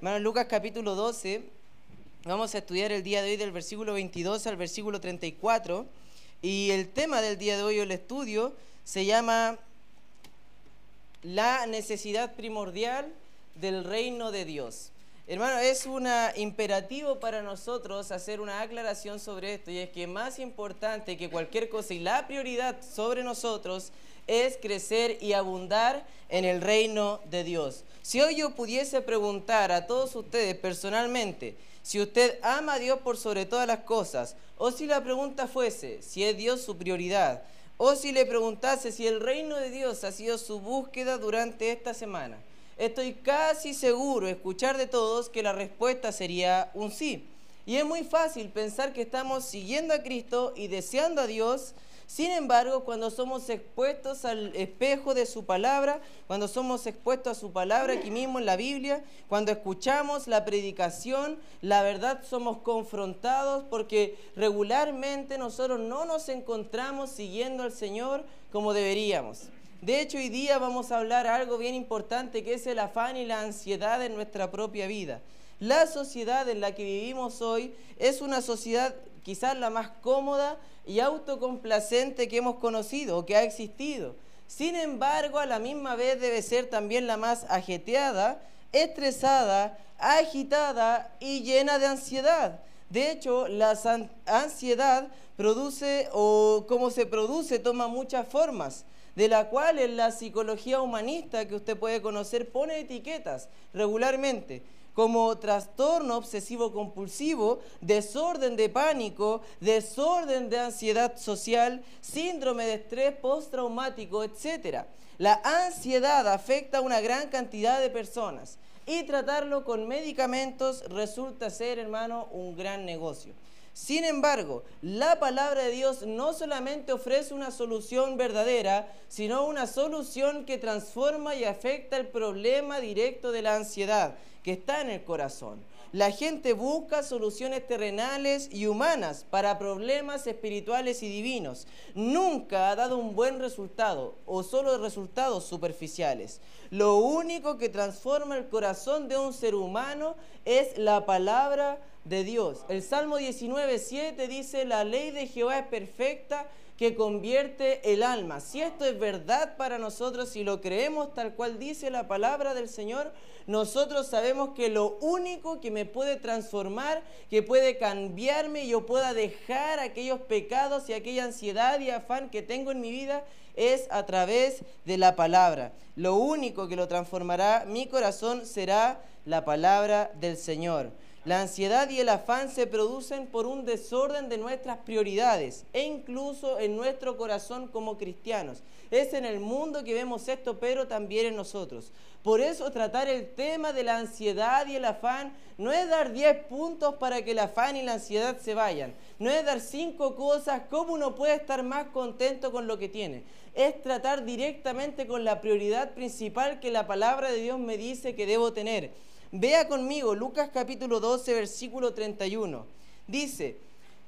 Hermano, Lucas capítulo 12, vamos a estudiar el día de hoy del versículo 22 al versículo 34. Y el tema del día de hoy, el estudio, se llama La necesidad primordial del reino de Dios. Hermano, es un imperativo para nosotros hacer una aclaración sobre esto y es que más importante que cualquier cosa y la prioridad sobre nosotros es crecer y abundar en el reino de Dios. Si hoy yo pudiese preguntar a todos ustedes personalmente si usted ama a Dios por sobre todas las cosas, o si la pregunta fuese si es Dios su prioridad, o si le preguntase si el reino de Dios ha sido su búsqueda durante esta semana, estoy casi seguro escuchar de todos que la respuesta sería un sí. Y es muy fácil pensar que estamos siguiendo a Cristo y deseando a Dios. Sin embargo, cuando somos expuestos al espejo de su palabra, cuando somos expuestos a su palabra aquí mismo en la Biblia, cuando escuchamos la predicación, la verdad somos confrontados porque regularmente nosotros no nos encontramos siguiendo al Señor como deberíamos. De hecho, hoy día vamos a hablar algo bien importante que es el afán y la ansiedad en nuestra propia vida. La sociedad en la que vivimos hoy es una sociedad quizás la más cómoda y autocomplacente que hemos conocido o que ha existido. Sin embargo, a la misma vez debe ser también la más ajeteada, estresada, agitada y llena de ansiedad. De hecho, la ansiedad produce o como se produce toma muchas formas de la cual en la psicología humanista que usted puede conocer pone etiquetas regularmente como trastorno obsesivo compulsivo, desorden de pánico, desorden de ansiedad social, síndrome de estrés postraumático, etc. La ansiedad afecta a una gran cantidad de personas y tratarlo con medicamentos resulta ser, hermano, un gran negocio. Sin embargo, la palabra de Dios no solamente ofrece una solución verdadera, sino una solución que transforma y afecta el problema directo de la ansiedad que está en el corazón. La gente busca soluciones terrenales y humanas para problemas espirituales y divinos. Nunca ha dado un buen resultado o solo resultados superficiales. Lo único que transforma el corazón de un ser humano es la palabra de Dios. El Salmo 19, 7 dice, la ley de Jehová es perfecta que convierte el alma. Si esto es verdad para nosotros, si lo creemos tal cual dice la palabra del Señor, nosotros sabemos que lo único que me puede transformar, que puede cambiarme yo pueda dejar aquellos pecados y aquella ansiedad y afán que tengo en mi vida es a través de la palabra. Lo único que lo transformará mi corazón será la palabra del Señor. La ansiedad y el afán se producen por un desorden de nuestras prioridades e incluso en nuestro corazón como cristianos. Es en el mundo que vemos esto, pero también en nosotros. Por eso tratar el tema de la ansiedad y el afán no es dar 10 puntos para que el afán y la ansiedad se vayan. No es dar 5 cosas, cómo uno puede estar más contento con lo que tiene. Es tratar directamente con la prioridad principal que la palabra de Dios me dice que debo tener Vea conmigo Lucas capítulo 12, versículo 31. Dice,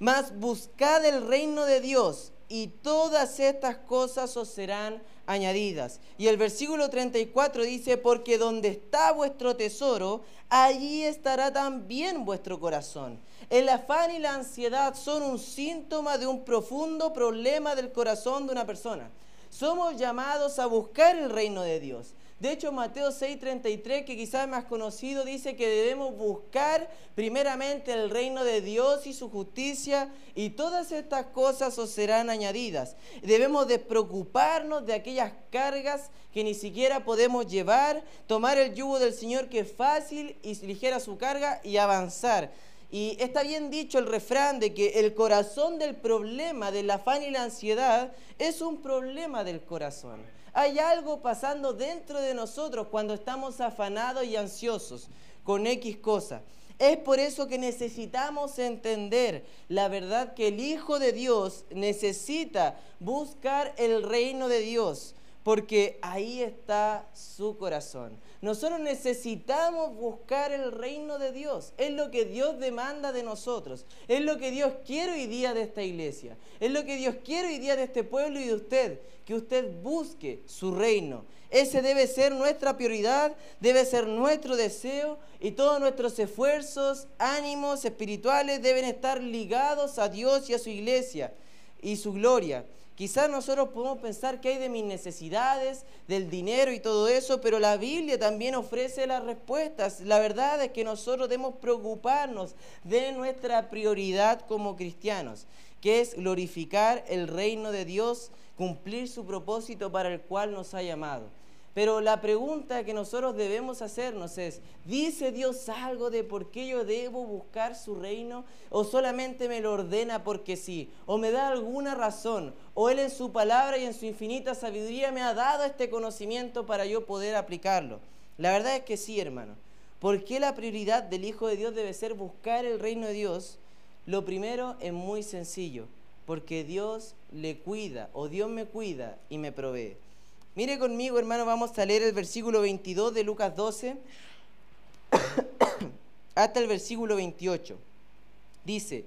mas buscad el reino de Dios y todas estas cosas os serán añadidas. Y el versículo 34 dice, porque donde está vuestro tesoro, allí estará también vuestro corazón. El afán y la ansiedad son un síntoma de un profundo problema del corazón de una persona. Somos llamados a buscar el reino de Dios. De hecho, Mateo 6:33, que quizás es más conocido, dice que debemos buscar primeramente el reino de Dios y su justicia y todas estas cosas os serán añadidas. Debemos despreocuparnos de aquellas cargas que ni siquiera podemos llevar, tomar el yugo del Señor que es fácil y ligera su carga y avanzar. Y está bien dicho el refrán de que el corazón del problema del afán y la ansiedad es un problema del corazón. Hay algo pasando dentro de nosotros cuando estamos afanados y ansiosos con X cosa. Es por eso que necesitamos entender la verdad que el Hijo de Dios necesita buscar el reino de Dios. Porque ahí está su corazón. Nosotros necesitamos buscar el reino de Dios. Es lo que Dios demanda de nosotros. Es lo que Dios quiere hoy día de esta iglesia. Es lo que Dios quiere hoy día de este pueblo y de usted. Que usted busque su reino. Ese debe ser nuestra prioridad, debe ser nuestro deseo y todos nuestros esfuerzos, ánimos espirituales deben estar ligados a Dios y a su iglesia y su gloria. Quizás nosotros podemos pensar que hay de mis necesidades, del dinero y todo eso, pero la Biblia también ofrece las respuestas. La verdad es que nosotros debemos preocuparnos de nuestra prioridad como cristianos, que es glorificar el reino de Dios, cumplir su propósito para el cual nos ha llamado. Pero la pregunta que nosotros debemos hacernos es, ¿dice Dios algo de por qué yo debo buscar su reino? ¿O solamente me lo ordena porque sí? ¿O me da alguna razón? ¿O Él en su palabra y en su infinita sabiduría me ha dado este conocimiento para yo poder aplicarlo? La verdad es que sí, hermano. ¿Por qué la prioridad del Hijo de Dios debe ser buscar el reino de Dios? Lo primero es muy sencillo, porque Dios le cuida o Dios me cuida y me provee. Mire conmigo, hermano, vamos a leer el versículo 22 de Lucas 12 hasta el versículo 28. Dice,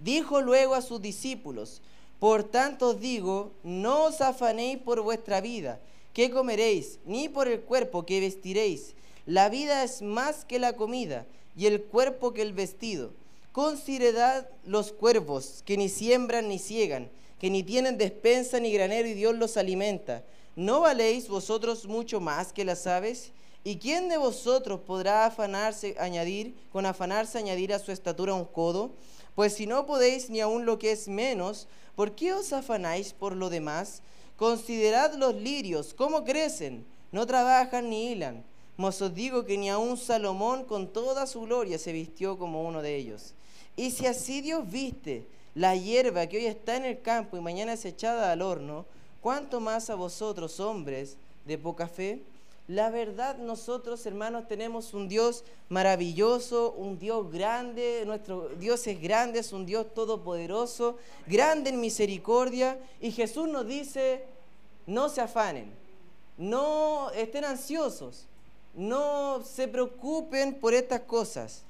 dijo luego a sus discípulos, por tanto os digo, no os afanéis por vuestra vida, qué comeréis, ni por el cuerpo que vestiréis. La vida es más que la comida, y el cuerpo que el vestido. Considerad los cuervos, que ni siembran ni ciegan, que ni tienen despensa ni granero, y Dios los alimenta ¿No valéis vosotros mucho más que las aves? ¿Y quién de vosotros podrá afanarse, añadir, con afanarse añadir a su estatura un codo? Pues si no podéis ni aun lo que es menos, ¿por qué os afanáis por lo demás? Considerad los lirios, cómo crecen, no trabajan ni hilan. Mas os digo que ni aun Salomón con toda su gloria se vistió como uno de ellos. Y si así Dios viste la hierba que hoy está en el campo y mañana es echada al horno, ¿Cuánto más a vosotros, hombres de poca fe? La verdad, nosotros, hermanos, tenemos un Dios maravilloso, un Dios grande, nuestro Dios es grande, es un Dios todopoderoso, grande en misericordia, y Jesús nos dice, no se afanen, no estén ansiosos, no se preocupen por estas cosas,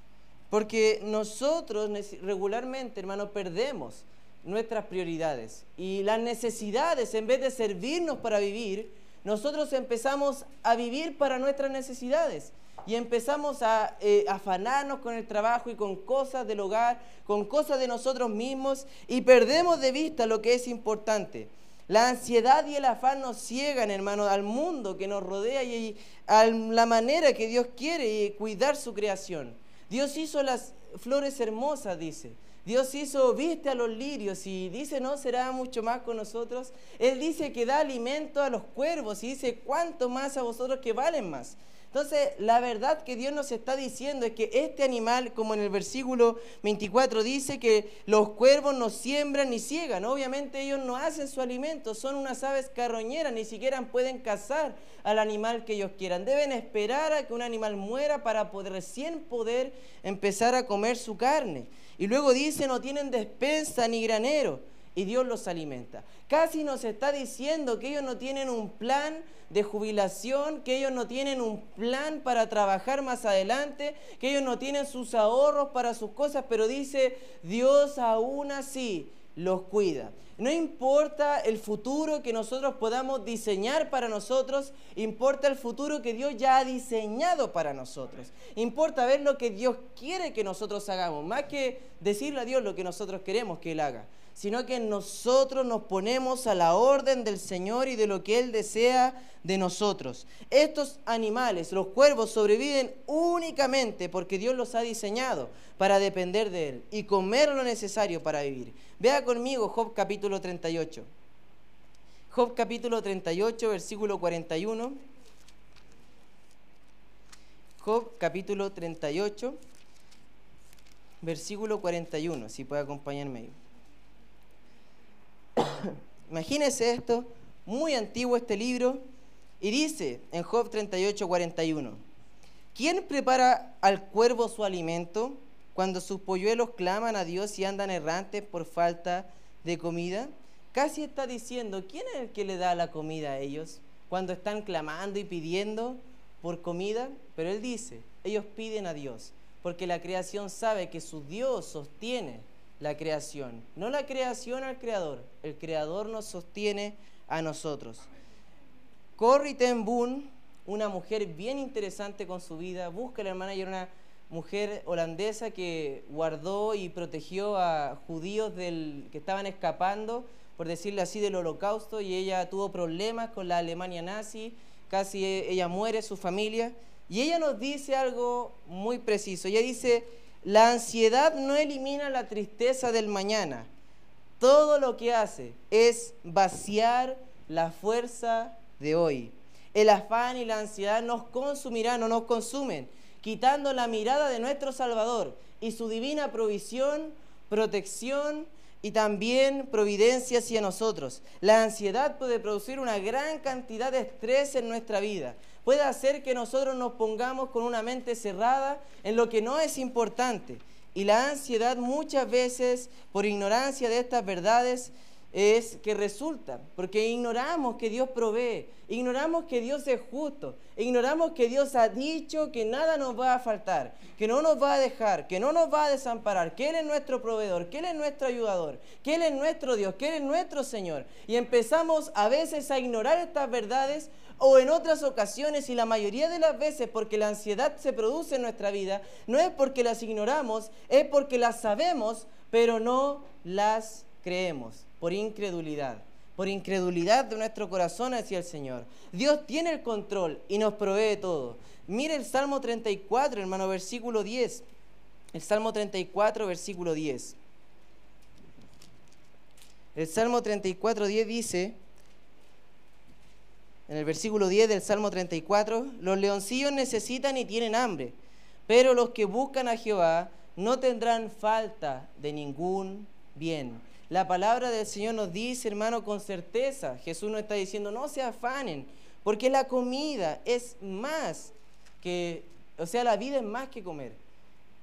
porque nosotros regularmente, hermanos, perdemos nuestras prioridades. Y las necesidades, en vez de servirnos para vivir, nosotros empezamos a vivir para nuestras necesidades. Y empezamos a eh, afanarnos con el trabajo y con cosas del hogar, con cosas de nosotros mismos, y perdemos de vista lo que es importante. La ansiedad y el afán nos ciegan, hermano, al mundo que nos rodea y a la manera que Dios quiere cuidar su creación. Dios hizo las flores hermosas, dice. Dios hizo, viste a los lirios y dice, no será mucho más con nosotros. Él dice que da alimento a los cuervos y dice, ¿cuánto más a vosotros que valen más? Entonces, la verdad que Dios nos está diciendo es que este animal, como en el versículo 24 dice, que los cuervos no siembran ni ciegan. Obviamente ellos no hacen su alimento, son unas aves carroñeras, ni siquiera pueden cazar al animal que ellos quieran. Deben esperar a que un animal muera para poder recién poder empezar a comer su carne. Y luego dice, no tienen despensa ni granero y Dios los alimenta. Casi nos está diciendo que ellos no tienen un plan de jubilación, que ellos no tienen un plan para trabajar más adelante, que ellos no tienen sus ahorros para sus cosas, pero dice, Dios aún así los cuida. No importa el futuro que nosotros podamos diseñar para nosotros, importa el futuro que Dios ya ha diseñado para nosotros. Importa ver lo que Dios quiere que nosotros hagamos, más que decirle a Dios lo que nosotros queremos que Él haga sino que nosotros nos ponemos a la orden del Señor y de lo que Él desea de nosotros. Estos animales, los cuervos, sobreviven únicamente porque Dios los ha diseñado para depender de Él y comer lo necesario para vivir. Vea conmigo Job capítulo 38. Job capítulo 38, versículo 41. Job capítulo 38, versículo 41, si puede acompañarme ahí. Imagínense esto, muy antiguo este libro, y dice en Job 38, 41, ¿quién prepara al cuervo su alimento cuando sus polluelos claman a Dios y andan errantes por falta de comida? Casi está diciendo, ¿quién es el que le da la comida a ellos? cuando están clamando y pidiendo por comida, pero Él dice, ellos piden a Dios, porque la creación sabe que su Dios sostiene la creación, no la creación al Creador, el Creador nos sostiene a nosotros. Corrie ten Boom, una mujer bien interesante con su vida, busca la hermana y era una mujer holandesa que guardó y protegió a judíos del, que estaban escapando, por decirle así, del holocausto y ella tuvo problemas con la Alemania nazi, casi ella muere, su familia, y ella nos dice algo muy preciso, ella dice, la ansiedad no elimina la tristeza del mañana, todo lo que hace es vaciar la fuerza de hoy. El afán y la ansiedad nos consumirán o nos consumen quitando la mirada de nuestro Salvador y su divina provisión, protección y también providencia hacia nosotros. La ansiedad puede producir una gran cantidad de estrés en nuestra vida. Puede hacer que nosotros nos pongamos con una mente cerrada en lo que no es importante. Y la ansiedad muchas veces, por ignorancia de estas verdades, es que resulta, porque ignoramos que Dios provee, ignoramos que Dios es justo, ignoramos que Dios ha dicho que nada nos va a faltar, que no nos va a dejar, que no nos va a desamparar, que Él es nuestro proveedor, que Él es nuestro ayudador, que Él es nuestro Dios, que Él es nuestro Señor. Y empezamos a veces a ignorar estas verdades o en otras ocasiones y la mayoría de las veces porque la ansiedad se produce en nuestra vida, no es porque las ignoramos, es porque las sabemos, pero no las creemos por incredulidad, por incredulidad de nuestro corazón hacia el Señor. Dios tiene el control y nos provee todo. Mire el Salmo 34, hermano, versículo 10. El Salmo 34, versículo 10. El Salmo 34, 10 dice, en el versículo 10 del Salmo 34, los leoncillos necesitan y tienen hambre, pero los que buscan a Jehová no tendrán falta de ningún bien. La palabra del Señor nos dice, hermano, con certeza, Jesús nos está diciendo, no se afanen, porque la comida es más que, o sea, la vida es más que comer.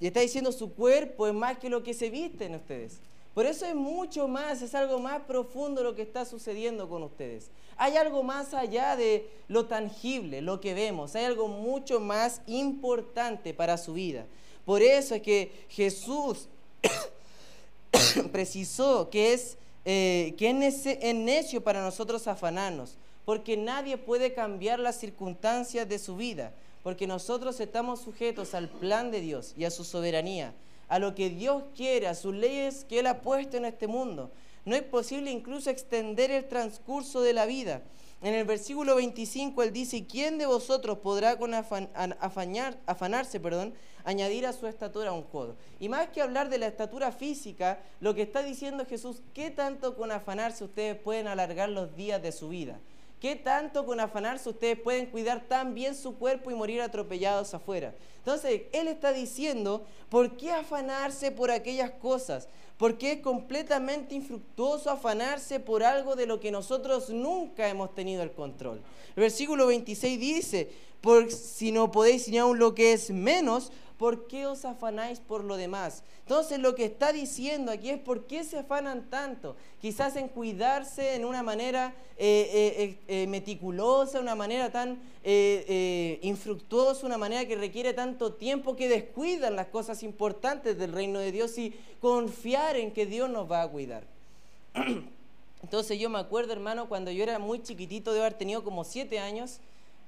Y está diciendo, su cuerpo es más que lo que se viste en ustedes. Por eso es mucho más, es algo más profundo lo que está sucediendo con ustedes. Hay algo más allá de lo tangible, lo que vemos. Hay algo mucho más importante para su vida. Por eso es que Jesús precisó que es, eh, que es necio para nosotros afanarnos, porque nadie puede cambiar las circunstancias de su vida, porque nosotros estamos sujetos al plan de Dios y a su soberanía, a lo que Dios quiere, a sus leyes que Él ha puesto en este mundo. No es posible incluso extender el transcurso de la vida. En el versículo 25 él dice, ¿quién de vosotros podrá con afanarse perdón, añadir a su estatura un codo? Y más que hablar de la estatura física, lo que está diciendo Jesús, ¿qué tanto con afanarse ustedes pueden alargar los días de su vida? ¿Qué tanto con afanarse ustedes pueden cuidar tan bien su cuerpo y morir atropellados afuera? Entonces, Él está diciendo, ¿por qué afanarse por aquellas cosas? Porque es completamente infructuoso afanarse por algo de lo que nosotros nunca hemos tenido el control. El versículo 26 dice, por si no podéis ni aún lo que es menos, ¿por qué os afanáis por lo demás? Entonces lo que está diciendo aquí es por qué se afanan tanto. Quizás en cuidarse en una manera eh, eh, eh, meticulosa, una manera tan infructuosa, una manera que requiere tanto tiempo que descuidan las cosas importantes del reino de Dios y confiar en que Dios nos va a cuidar. Entonces yo me acuerdo, hermano, cuando yo era muy chiquitito, de haber tenido como siete años,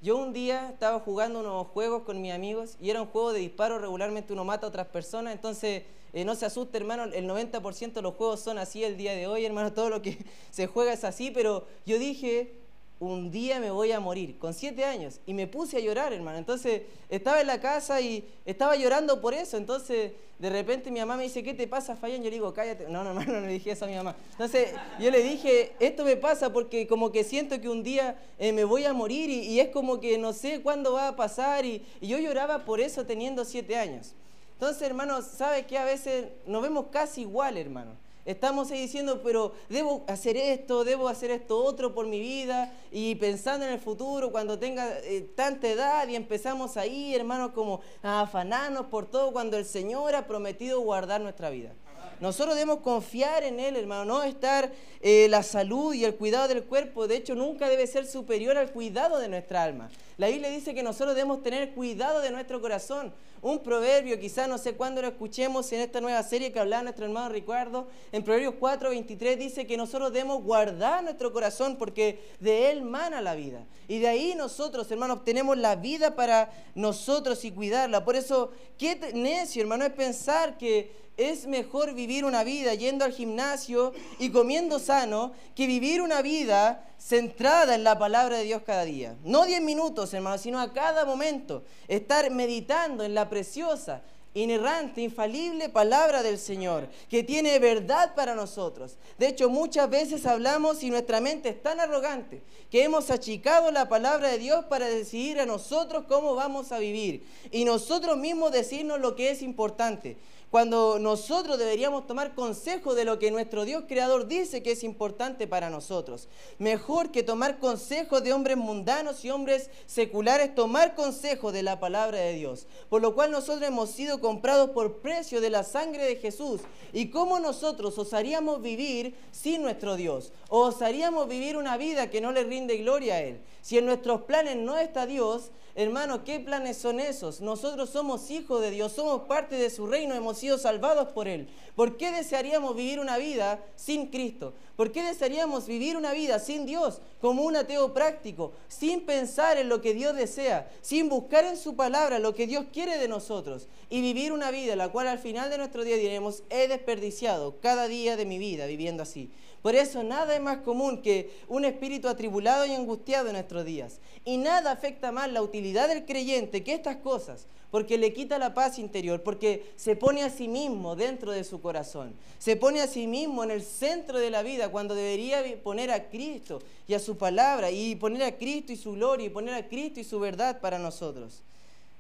yo un día estaba jugando unos juegos con mis amigos y era un juego de disparo, regularmente uno mata a otras personas, entonces eh, no se asuste hermano, el 90% de los juegos son así el día de hoy, hermano, todo lo que se juega es así, pero yo dije, un día me voy a morir, con siete años, y me puse a llorar, hermano. Entonces estaba en la casa y estaba llorando por eso. Entonces de repente mi mamá me dice, ¿qué te pasa, Fabián? Yo le digo, cállate. No, no, hermano, no le dije eso a mi mamá. Entonces yo le dije, esto me pasa porque como que siento que un día eh, me voy a morir y, es como que no sé cuándo va a pasar. Y, y yo lloraba por eso teniendo siete años. Entonces, hermano, ¿sabe que a veces nos vemos casi igual, hermano? Estamos ahí diciendo, pero debo hacer esto, debo hacer esto otro por mi vida y pensando en el futuro cuando tenga eh, tanta edad y empezamos ahí, hermanos, como a afanarnos por todo cuando el Señor ha prometido guardar nuestra vida. Nosotros debemos confiar en Él, hermano, no estar eh, la salud y el cuidado del cuerpo, de hecho, nunca debe ser superior al cuidado de nuestra alma. La Biblia dice que nosotros debemos tener cuidado de nuestro corazón. Un proverbio, quizás no sé cuándo lo escuchemos en esta nueva serie que hablaba nuestro hermano Ricardo, en Proverbios 4, 23 dice que nosotros debemos guardar nuestro corazón porque de él mana la vida. Y de ahí nosotros, hermanos, tenemos la vida para nosotros y cuidarla. Por eso, qué necio, hermano, es pensar que es mejor vivir una vida yendo al gimnasio y comiendo sano que vivir una vida centrada en la palabra de Dios cada día. No 10 minutos, hermano, sino a cada momento. Estar meditando en la preciosa, inerrante, infalible palabra del Señor, que tiene verdad para nosotros. De hecho, muchas veces hablamos y nuestra mente es tan arrogante que hemos achicado la palabra de Dios para decidir a nosotros cómo vamos a vivir y nosotros mismos decirnos lo que es importante cuando nosotros deberíamos tomar consejo de lo que nuestro Dios creador dice que es importante para nosotros. Mejor que tomar consejo de hombres mundanos y hombres seculares, tomar consejo de la palabra de Dios. Por lo cual nosotros hemos sido comprados por precio de la sangre de Jesús. ¿Y cómo nosotros osaríamos vivir sin nuestro Dios? ¿O osaríamos vivir una vida que no le rinde gloria a Él? Si en nuestros planes no está Dios, Hermano, ¿qué planes son esos? Nosotros somos hijos de Dios, somos parte de su reino, hemos sido salvados por Él. ¿Por qué desearíamos vivir una vida sin Cristo? ¿Por qué desearíamos vivir una vida sin Dios, como un ateo práctico, sin pensar en lo que Dios desea, sin buscar en su palabra lo que Dios quiere de nosotros y vivir una vida la cual al final de nuestro día diremos, he desperdiciado cada día de mi vida viviendo así? Por eso nada es más común que un espíritu atribulado y angustiado en nuestros días. Y nada afecta más la utilidad del creyente que estas cosas, porque le quita la paz interior, porque se pone a sí mismo dentro de su corazón, se pone a sí mismo en el centro de la vida cuando debería poner a Cristo y a su palabra, y poner a Cristo y su gloria, y poner a Cristo y su verdad para nosotros.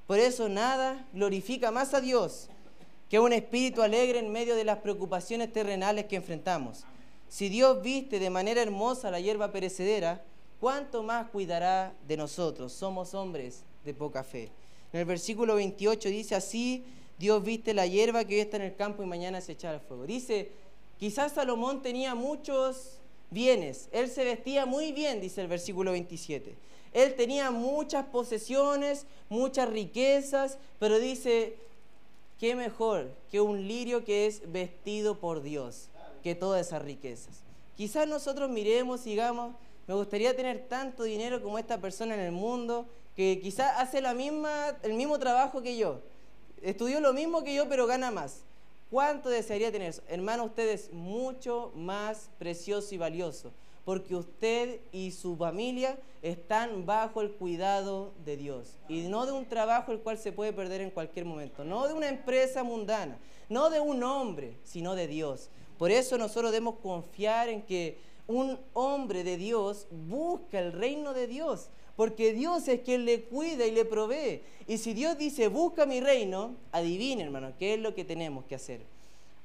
Por eso nada glorifica más a Dios que un espíritu alegre en medio de las preocupaciones terrenales que enfrentamos. Si Dios viste de manera hermosa la hierba perecedera, ¿cuánto más cuidará de nosotros? Somos hombres de poca fe. En el versículo 28 dice, así Dios viste la hierba que hoy está en el campo y mañana se echará al fuego. Dice, quizás Salomón tenía muchos bienes, él se vestía muy bien, dice el versículo 27. Él tenía muchas posesiones, muchas riquezas, pero dice, qué mejor que un lirio que es vestido por Dios que todas esas riquezas. Quizás nosotros miremos y digamos, me gustaría tener tanto dinero como esta persona en el mundo, que quizás hace la misma, el mismo trabajo que yo, estudió lo mismo que yo, pero gana más. ¿Cuánto desearía tener eso? Hermano, usted es mucho más precioso y valioso, porque usted y su familia están bajo el cuidado de Dios, y no de un trabajo el cual se puede perder en cualquier momento, no de una empresa mundana, no de un hombre, sino de Dios. Por eso nosotros debemos confiar en que un hombre de Dios busca el reino de Dios, porque Dios es quien le cuida y le provee. Y si Dios dice, busca mi reino, adivine, hermano, qué es lo que tenemos que hacer.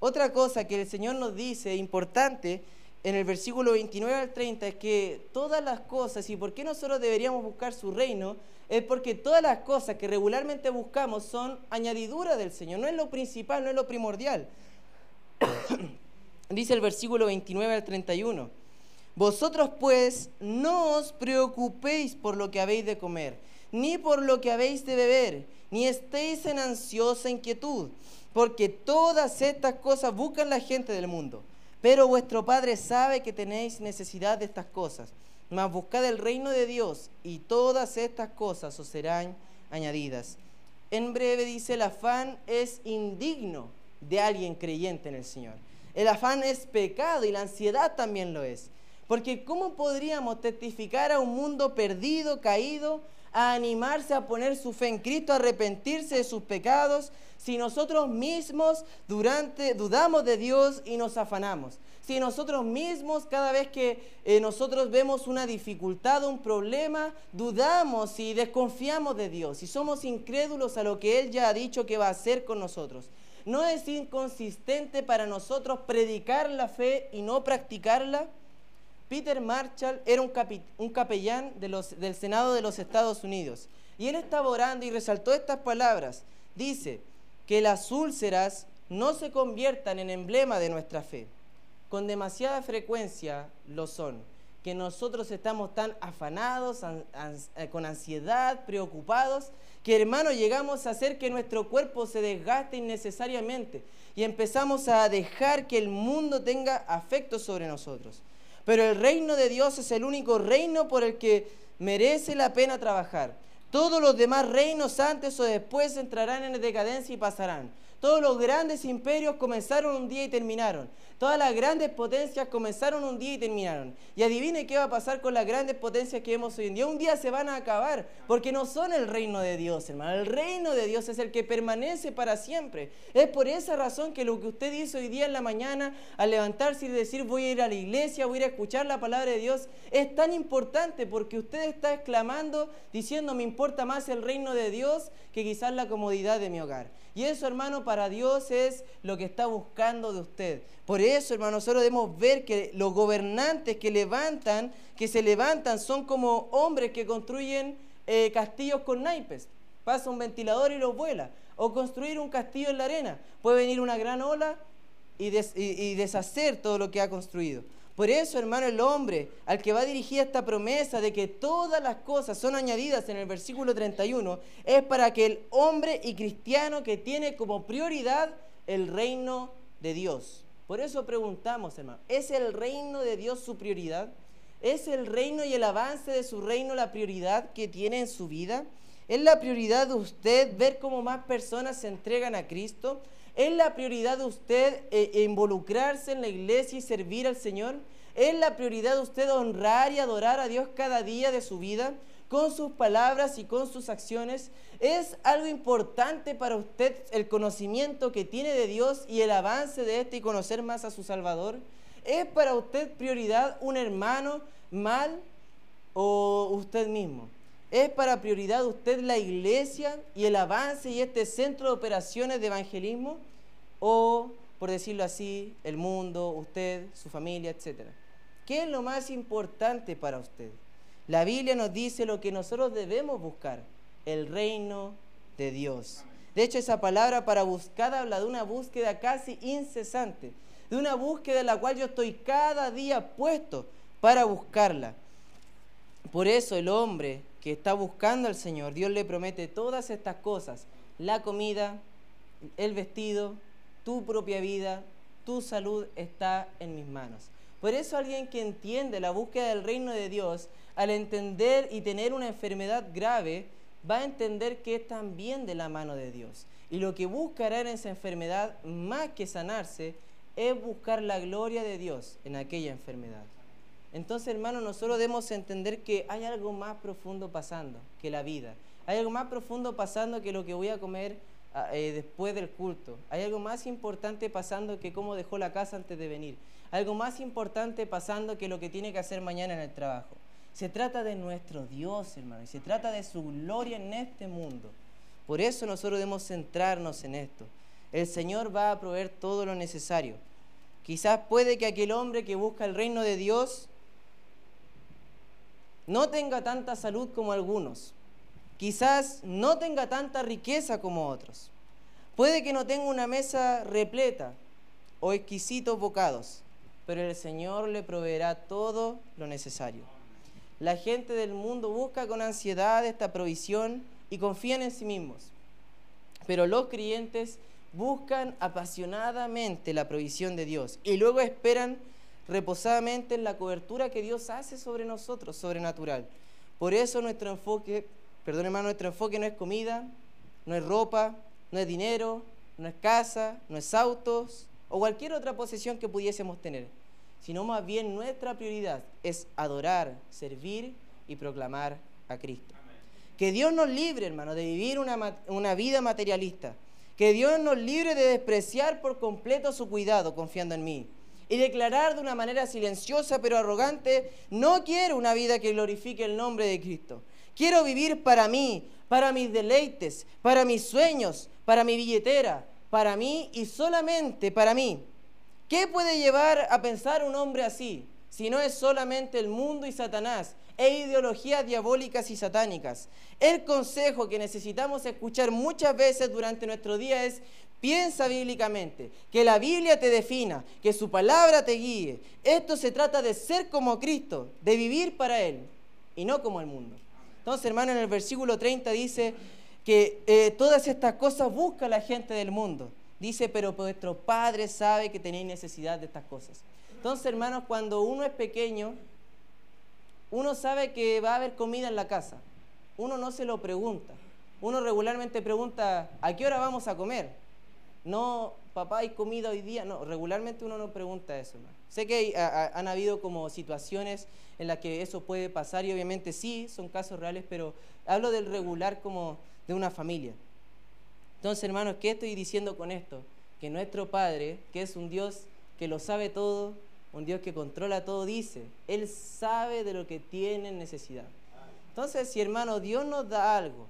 Otra cosa que el Señor nos dice importante en el versículo 29 al 30 es que todas las cosas, y por qué nosotros deberíamos buscar su reino, es porque todas las cosas que regularmente buscamos son añadiduras del Señor, no es lo principal, no es lo primordial. Dice el versículo 29 al 31. Vosotros pues no os preocupéis por lo que habéis de comer, ni por lo que habéis de beber, ni estéis en ansiosa inquietud, porque todas estas cosas buscan la gente del mundo. Pero vuestro Padre sabe que tenéis necesidad de estas cosas. Mas buscad el reino de Dios y todas estas cosas os serán añadidas. En breve dice, el afán es indigno de alguien creyente en el Señor. El afán es pecado y la ansiedad también lo es. Porque ¿cómo podríamos testificar a un mundo perdido, caído, a animarse a poner su fe en Cristo, a arrepentirse de sus pecados, si nosotros mismos durante, dudamos de Dios y nos afanamos? Si nosotros mismos, cada vez que eh, nosotros vemos una dificultad, un problema, dudamos y desconfiamos de Dios y somos incrédulos a lo que Él ya ha dicho que va a hacer con nosotros. ¿No es inconsistente para nosotros predicar la fe y no practicarla? Peter Marshall era un, capellán del Senado de los Estados Unidos y él estaba orando y resaltó estas palabras. Dice que las úlceras no se conviertan en emblema de nuestra fe. Con demasiada frecuencia lo son, que nosotros estamos tan afanados, eh, con ansiedad, preocupados, que hermanos llegamos a hacer que nuestro cuerpo se desgaste innecesariamente y empezamos a dejar que el mundo tenga afecto sobre nosotros. Pero el reino de Dios es el único reino por el que merece la pena trabajar. Todos los demás reinos antes o después entrarán en decadencia y pasarán. Todos los grandes imperios comenzaron un día y terminaron. Todas las grandes potencias comenzaron un día y terminaron. Y adivine qué va a pasar con las grandes potencias que vemos hoy en día. Un día se van a acabar, porque no son el reino de Dios, hermano. El reino de Dios es el que permanece para siempre. Es por esa razón que lo que usted dice hoy día en la mañana, al levantarse y decir voy a ir a la iglesia, voy a ir a escuchar la palabra de Dios, es tan importante porque usted está exclamando, diciendo me importa más el reino de Dios que quizás la comodidad de mi hogar. Y eso, hermano, para Dios es lo que está buscando de usted. Por eso, hermano, nosotros debemos ver que los gobernantes que levantan, que se levantan, son como hombres que construyen eh, castillos con naipes. Pasa un ventilador y los vuela. O construir un castillo en la arena. Puede venir una gran ola y deshacer todo lo que ha construido. Por eso, hermano, el hombre al que va dirigida esta promesa de que todas las cosas son añadidas en el versículo 31 es para que el hombre y cristiano que tiene como prioridad el reino de Dios. Por eso preguntamos, hermano, ¿es el reino de Dios su prioridad? ¿Es el reino y el avance de su reino la prioridad que tiene en su vida? ¿Es la prioridad de usted ver cómo más personas se entregan a Cristo? ¿Es la prioridad de usted eh, involucrarse en la iglesia y servir al Señor? ¿Es la prioridad de usted honrar y adorar a Dios cada día de su vida? con sus palabras y con sus acciones? ¿Es algo importante para usted el conocimiento que tiene de Dios y el avance de este y conocer más a su Salvador? ¿Es para usted prioridad un hermano mal o usted mismo? ¿Es para prioridad usted la iglesia y el avance y este centro de operaciones de evangelismo? ¿O, por decirlo así, el mundo, usted, su familia, etcétera? ¿Qué es lo más importante para usted? La Biblia nos dice lo que nosotros debemos buscar, el reino de Dios. De hecho, esa palabra para buscar habla de una búsqueda casi incesante, de una búsqueda en la cual yo estoy cada día puesto para buscarla. Por eso el hombre que está buscando al Señor, Dios le promete todas estas cosas, la comida, el vestido, tu propia vida, tu salud está en mis manos. Por eso alguien que entiende la búsqueda del reino de Dios, al entender y tener una enfermedad grave, va a entender que es también de la mano de Dios. Y lo que buscará en esa enfermedad, más que sanarse, es buscar la gloria de Dios en aquella enfermedad. Entonces, hermano, nosotros debemos entender que hay algo más profundo pasando que la vida. Hay algo más profundo pasando que lo que voy a comer ah, eh, después del culto. Hay algo más importante pasando que cómo dejó la casa antes de venir. Algo más importante pasando que lo que tiene que hacer mañana en el trabajo. Se trata de nuestro Dios, hermano, y se trata de su gloria en este mundo. Por eso nosotros debemos centrarnos en esto. El Señor va a proveer todo lo necesario. Quizás puede que aquel hombre que busca el reino de Dios no tenga tanta salud como algunos. Quizás no tenga tanta riqueza como otros. Puede que no tenga una mesa repleta o exquisitos bocados, pero el Señor le proveerá todo lo necesario. La gente del mundo busca con ansiedad esta provisión y confían en sí mismos. Pero los creyentes buscan apasionadamente la provisión de Dios y luego esperan reposadamente en la cobertura que Dios hace sobre nosotros, sobrenatural. Por eso nuestro enfoque, perdón hermano, nuestro enfoque no es comida, no es ropa, no es dinero, no es casa, no es autos o cualquier otra posesión que pudiésemos tener, sino más bien nuestra prioridad es adorar, servir y proclamar a Cristo. Que Dios nos libre, hermano, de vivir una, una vida materialista. Que Dios nos libre de despreciar por completo su cuidado confiando en mí y declarar de una manera silenciosa pero arrogante, no quiero una vida que glorifique el nombre de Cristo. Quiero vivir para mí, para mis deleites, para mis sueños, para mi billetera, para mí y solamente para mí. ¿Qué puede llevar a pensar un hombre así? Si no es solamente el mundo y Satanás, e ideologías diabólicas y satánicas. El consejo que necesitamos escuchar muchas veces durante nuestro día es Piensa bíblicamente, que la Biblia te defina, que su palabra te guíe. Esto se trata de ser como Cristo, de vivir para Él y no como el mundo. Entonces, hermano, en el versículo 30 dice que eh, todas estas cosas busca la gente del mundo. Dice, pero vuestro Padre sabe que tenéis necesidad de estas cosas. Entonces, hermanos, cuando uno es pequeño, uno sabe que va a haber comida en la casa. Uno no se lo pregunta. Uno regularmente pregunta, ¿a qué hora vamos a comer? No, papá, ¿hay comida hoy día? No, regularmente uno no pregunta eso. Sé que han habido como situaciones en las que eso puede pasar y obviamente sí, son casos reales, pero hablo del regular como de una familia. Entonces, hermanos, ¿qué estoy diciendo con esto? Que nuestro Padre, que es un Dios que lo sabe todo, un Dios que controla todo, dice, Él sabe de lo que tienen necesidad. Entonces, si hermano, Dios nos da algo,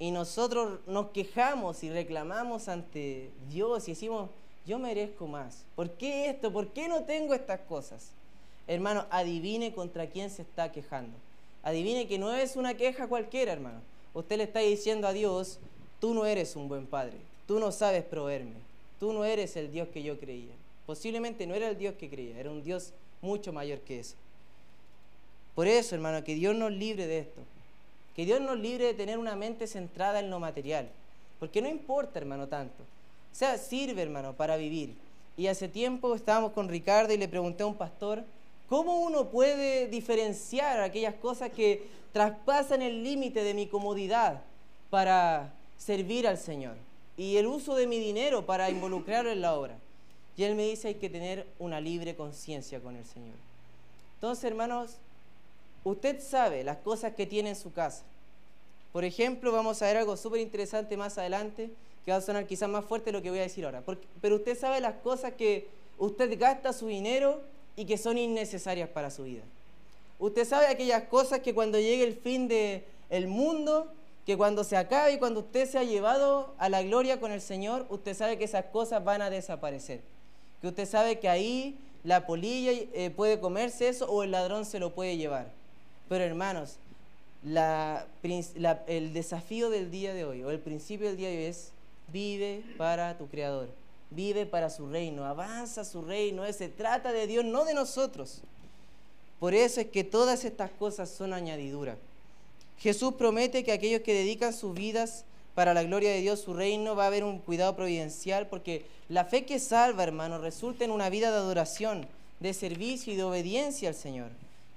y nosotros nos quejamos y reclamamos ante Dios y decimos, yo merezco más. ¿Por qué esto? ¿Por qué no tengo estas cosas? Hermano, adivine contra quién se está quejando. Adivine que no es una queja cualquiera, hermano. Usted le está diciendo a Dios, tú no eres un buen padre, tú no sabes proveerme, tú no eres el Dios que yo creía. Posiblemente no era el Dios que creía, era un Dios mucho mayor que eso. Por eso, hermano, que Dios nos libre de esto. Que Dios nos libre de tener una mente centrada en lo material. Porque no importa, hermano, tanto. O sea, sirve, hermano, para vivir. Y hace tiempo estábamos con Ricardo y le pregunté a un pastor, ¿cómo uno puede diferenciar aquellas cosas que traspasan el límite de mi comodidad para servir al Señor? Y el uso de mi dinero para involucrarlo en la obra. Y él me dice, hay que tener una libre conciencia con el Señor. Entonces, hermanos, Usted sabe las cosas que tiene en su casa. Por ejemplo, vamos a ver algo súper interesante más adelante, que va a sonar quizás más fuerte de lo que voy a decir ahora. pero usted sabe las cosas que usted gasta su dinero y que son innecesarias para su vida. Usted sabe aquellas cosas que cuando llegue el fin del el mundo, que cuando se acabe y cuando usted se ha llevado a la gloria con el Señor, usted sabe que esas cosas van a desaparecer. Que usted sabe que ahí la polilla eh, puede comerse eso o el ladrón se lo puede llevar. Pero hermanos, el desafío del día de hoy, o el principio del día de hoy es, vive para tu Creador, vive para su reino, avanza su reino, se trata de Dios, no de nosotros. Por eso es que todas estas cosas son añadiduras. Jesús promete que aquellos que dedican sus vidas para la gloria de Dios, su reino, va a haber un cuidado providencial, porque la fe que salva, hermano, resulta en una vida de adoración, de servicio y de obediencia al Señor.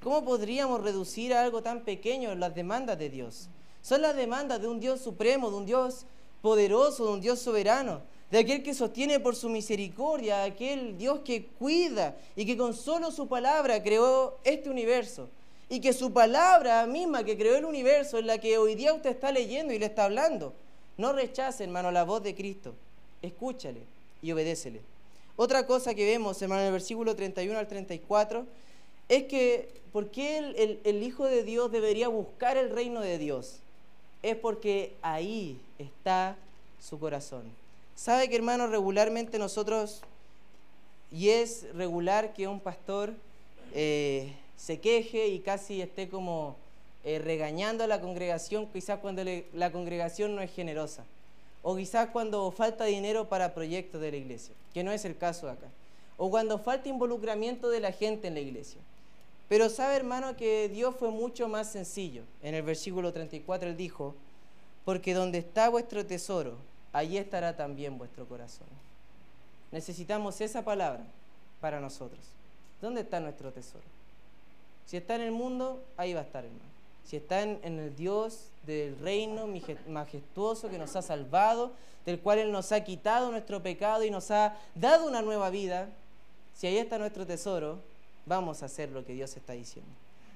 ¿Cómo podríamos reducir a algo tan pequeño las demandas de Dios? Son las demandas de un Dios supremo, de un Dios poderoso, de un Dios soberano, de aquel que sostiene por su misericordia, aquel Dios que cuida y que con solo su palabra creó este universo. Y que su palabra misma que creó el universo es la que hoy día usted está leyendo y le está hablando. No rechace, hermano, la voz de Cristo. Escúchale y obedécele. Otra cosa que vemos, hermano, en el versículo 31 al 34, es que ¿por qué el, Hijo de Dios debería buscar el reino de Dios? Es porque ahí está su corazón. ¿Sabe que hermano, regularmente nosotros, y es regular que un pastor eh, se queje y casi esté como eh, regañando a la congregación, quizás cuando la congregación no es generosa, o quizás cuando falta dinero para proyectos de la iglesia, que no es el caso acá, o cuando falta involucramiento de la gente en la iglesia. Pero sabe, hermano, que Dios fue mucho más sencillo. En el versículo 34 él dijo, porque donde está vuestro tesoro, allí estará también vuestro corazón. Necesitamos esa palabra para nosotros. ¿Dónde está nuestro tesoro? Si está en el mundo, ahí va a estar, hermano. Si está en, el Dios del reino majestuoso que nos ha salvado, del cual Él nos ha quitado nuestro pecado y nos ha dado una nueva vida, si ahí está nuestro tesoro, vamos a hacer lo que Dios está diciendo.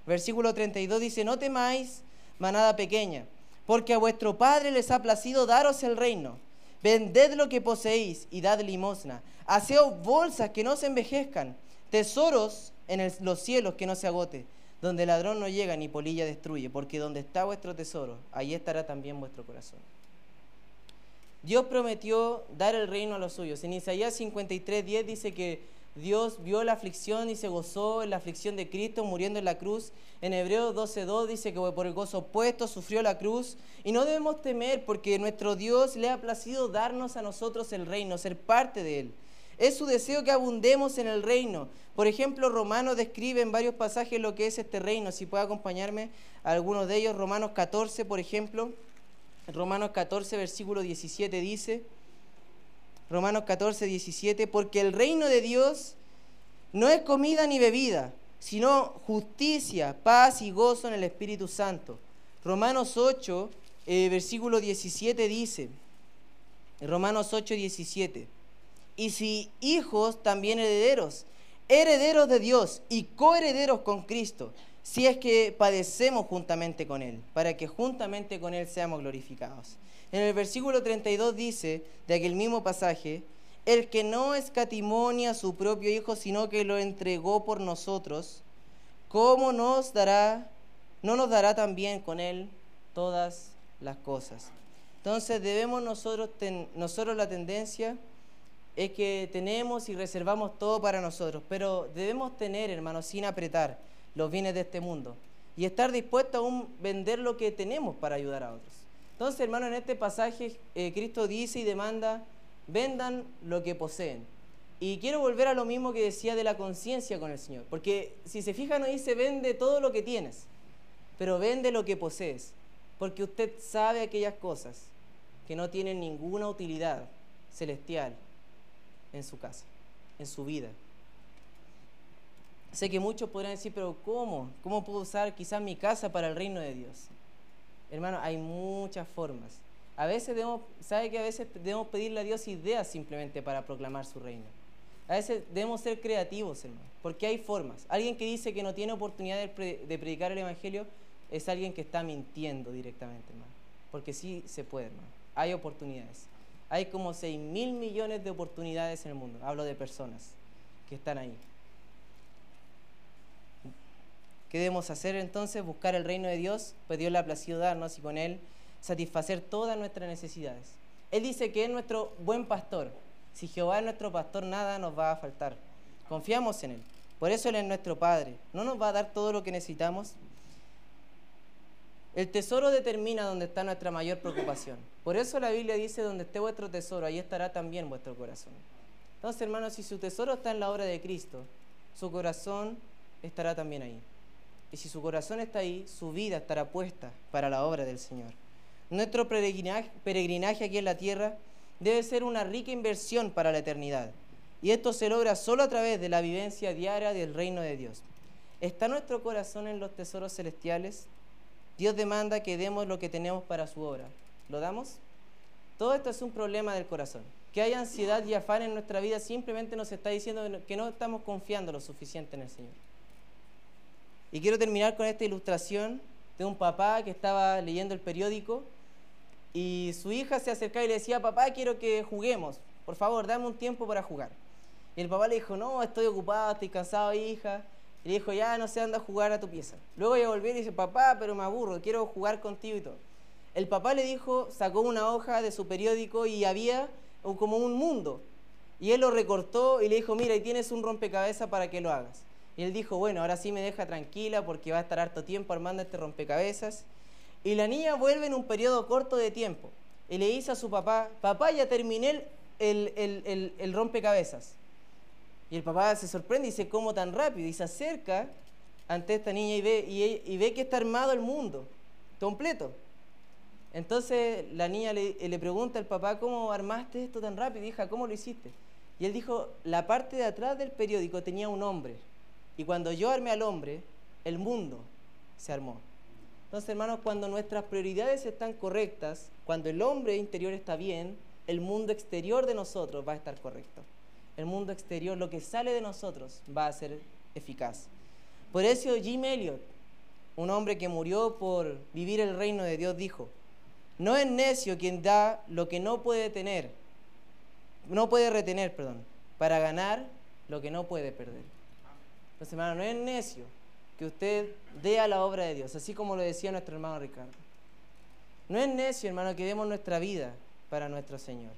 Versículo 32 dice, no temáis, manada pequeña, porque a vuestro Padre les ha placido daros el reino. Vended lo que poseéis y dad limosna. Haceos bolsas que no se envejezcan, tesoros en los cielos que no se agote, donde el ladrón no llega ni polilla destruye, porque donde está vuestro tesoro, ahí estará también vuestro corazón. Dios prometió dar el reino a los suyos. En Isaías 53, 10 dice que Dios vio la aflicción y se gozó en la aflicción de Cristo muriendo en la cruz. En Hebreos 12.2 dice que por el gozo opuesto sufrió la cruz. Y no debemos temer porque nuestro Dios le ha placido darnos a nosotros el reino, ser parte de él. Es su deseo que abundemos en el reino. Por ejemplo, Romanos describe en varios pasajes lo que es este reino. Si puede acompañarme a algunos de ellos, Romanos 14, por ejemplo. Romanos 14, versículo 17 dice, Romanos 14, 17, porque el reino de Dios no es comida ni bebida, sino justicia, paz y gozo en el Espíritu Santo. Romanos 8, eh, versículo 17 dice, Romanos 8, 17, y si hijos, también herederos, herederos de Dios y coherederos con Cristo, si es que padecemos juntamente con Él, para que juntamente con Él seamos glorificados. En el versículo 32 dice, de aquel mismo pasaje, el que no escatimonia a su propio Hijo, sino que lo entregó por nosotros, ¿cómo nos dará, no nos dará también con Él todas las cosas? Entonces debemos nosotros, nosotros la tendencia es que tenemos y reservamos todo para nosotros, pero debemos tener, hermanos, sin apretar los bienes de este mundo y estar dispuestos a vender lo que tenemos para ayudar a otros. Entonces, hermano, en este pasaje eh, Cristo dice y demanda, vendan lo que poseen. Y quiero volver a lo mismo que decía de la conciencia con el Señor, porque si se fijan, no dice vende todo lo que tienes, pero vende lo que posees, porque usted sabe aquellas cosas que no tienen ninguna utilidad celestial en su casa, en su vida. Sé que muchos podrán decir, pero ¿cómo? ¿Cómo puedo usar quizás mi casa para el reino de Dios? Hermano, hay muchas formas. A veces debemos, ¿sabe que a veces debemos pedirle a Dios ideas simplemente para proclamar su reino? A veces debemos ser creativos, hermano, porque hay formas. Alguien que dice que no tiene oportunidad de, predicar el Evangelio es alguien que está mintiendo directamente, hermano. Porque sí se puede, hermano. Hay oportunidades. Hay como 6 mil millones de oportunidades en el mundo. Hablo de personas que están ahí. ¿Qué debemos hacer entonces? Buscar el reino de Dios, pues Dios le ha placido darnos y con Él satisfacer todas nuestras necesidades. Él dice que es nuestro buen pastor. Si Jehová es nuestro pastor, nada nos va a faltar. Confiamos en Él. Por eso Él es nuestro Padre. ¿No nos va a dar todo lo que necesitamos? El tesoro determina dónde está nuestra mayor preocupación. Por eso la Biblia dice, donde esté vuestro tesoro, ahí estará también vuestro corazón. Entonces, hermanos, si su tesoro está en la obra de Cristo, su corazón estará también ahí. Y si su corazón está ahí, su vida estará puesta para la obra del Señor. Nuestro peregrinaje, aquí en la tierra debe ser una rica inversión para la eternidad. Y esto se logra solo a través de la vivencia diaria del reino de Dios. ¿Está nuestro corazón en los tesoros celestiales? Dios demanda que demos lo que tenemos para su obra. ¿Lo damos? Todo esto es un problema del corazón. Que haya ansiedad y afán en nuestra vida simplemente nos está diciendo que no estamos confiando lo suficiente en el Señor. Y quiero terminar con esta ilustración de un papá que estaba leyendo el periódico y su hija se acercaba y le decía, papá, quiero que juguemos, por favor, dame un tiempo para jugar. Y el papá le dijo, no, estoy ocupado, estoy cansado, hija. Y le dijo, ya no sé, anda a jugar a tu pieza. Luego ella volvió y dice, papá, pero me aburro, quiero jugar contigo y todo. El papá le dijo, sacó una hoja de su periódico y había como un mundo. Y él lo recortó y le dijo, mira, y tienes un rompecabezas para que lo hagas. Y él dijo, bueno, ahora sí me deja tranquila porque va a estar harto tiempo armando este rompecabezas. Y la niña vuelve en un periodo corto de tiempo. Y le dice a su papá, papá, ya terminé el, rompecabezas. Y el papá se sorprende y dice, ¿cómo tan rápido? Y se acerca ante esta niña y ve, y, ve que está armado el mundo, completo. Entonces la niña le, le, pregunta al papá, ¿cómo armaste esto tan rápido? Hija, ¿cómo lo hiciste? Y él dijo, la parte de atrás del periódico tenía un hombre. Y cuando yo armé al hombre, el mundo se armó. Entonces, hermanos, cuando nuestras prioridades están correctas, cuando el hombre interior está bien, el mundo exterior de nosotros va a estar correcto. El mundo exterior, lo que sale de nosotros, va a ser eficaz. Por eso Jim Elliot, un hombre que murió por vivir el reino de Dios, dijo, no es necio quien da lo que no puede tener, no puede retener, perdón, para ganar lo que no puede perder. Entonces, hermano, no es necio que usted dé a la obra de Dios, así como lo decía nuestro hermano Ricardo. No es necio, hermano, que demos nuestra vida para nuestro Señor.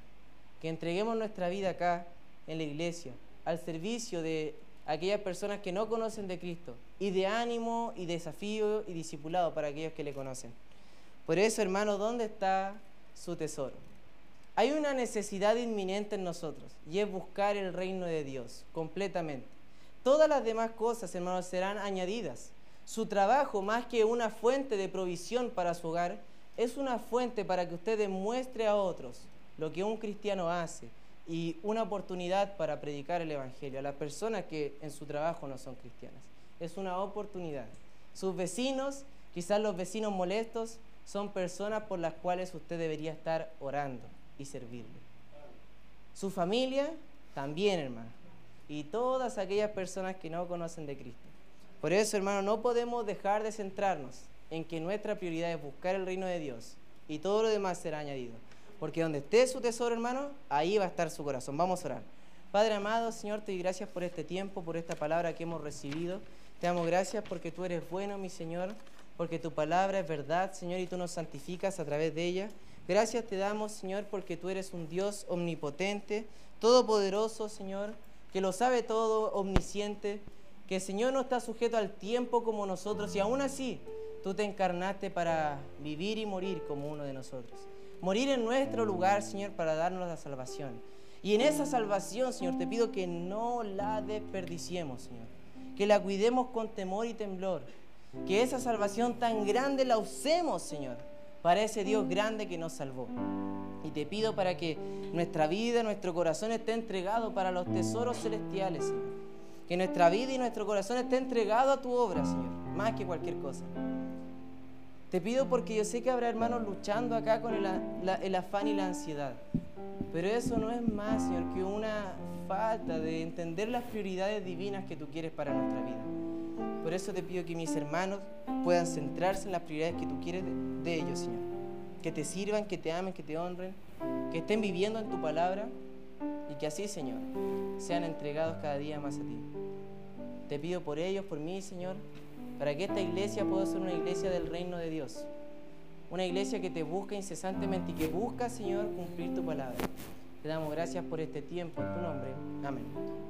Que entreguemos nuestra vida acá en la iglesia al servicio de aquellas personas que no conocen de Cristo y de ánimo y desafío y discipulado para aquellos que le conocen. Por eso, hermano, ¿dónde está su tesoro? Hay una necesidad inminente en nosotros y es buscar el reino de Dios completamente. Todas las demás cosas, hermanos, serán añadidas. Su trabajo, más que una fuente de provisión para su hogar, es una fuente para que usted demuestre a otros lo que un cristiano hace y una oportunidad para predicar el Evangelio a las personas que en su trabajo no son cristianas. Es una oportunidad. Sus vecinos, quizás los vecinos molestos, son personas por las cuales usted debería estar orando y servirle. Su familia, también, hermano. Y todas aquellas personas que no conocen de Cristo. Por eso, hermano, no podemos dejar de centrarnos en que nuestra prioridad es buscar el reino de Dios y todo lo demás será añadido. Porque donde esté su tesoro, hermano, ahí va a estar su corazón. Vamos a orar. Padre amado, Señor, te doy gracias por este tiempo, por esta palabra que hemos recibido. Te damos gracias porque tú eres bueno, mi Señor, porque tu palabra es verdad, Señor, y tú nos santificas a través de ella. Gracias te damos, Señor, porque tú eres un Dios omnipotente, todopoderoso, Señor, que lo sabe todo, omnisciente, que el Señor no está sujeto al tiempo como nosotros, y aún así tú te encarnaste para vivir y morir como uno de nosotros morir en nuestro lugar, Señor, para darnos la salvación. Y en esa salvación, Señor, te pido que no la desperdiciemos, Señor. Que la cuidemos con temor y temblor. Que esa salvación tan grande la usemos, Señor, para ese Dios grande que nos salvó. Y te pido para que nuestra vida, nuestro corazón esté entregado para los tesoros celestiales, Señor. Que nuestra vida y nuestro corazón esté entregado a tu obra, Señor, más que cualquier cosa. Te pido porque yo sé que habrá hermanos luchando acá con el, afán y la ansiedad. Pero eso no es más, Señor, que una falta de entender las prioridades divinas que tú quieres para nuestra vida. Por eso te pido que mis hermanos puedan centrarse en las prioridades que tú quieres de, ellos, Señor. Que te sirvan, que te amen, que te honren, que estén viviendo en tu palabra y que así, Señor, sean entregados cada día más a ti. Te pido por ellos, por mí, Señor, para que esta iglesia pueda ser una iglesia del reino de Dios. Una iglesia que te busca incesantemente y que busca, Señor, cumplir tu palabra. Te damos gracias por este tiempo en tu nombre. Amén.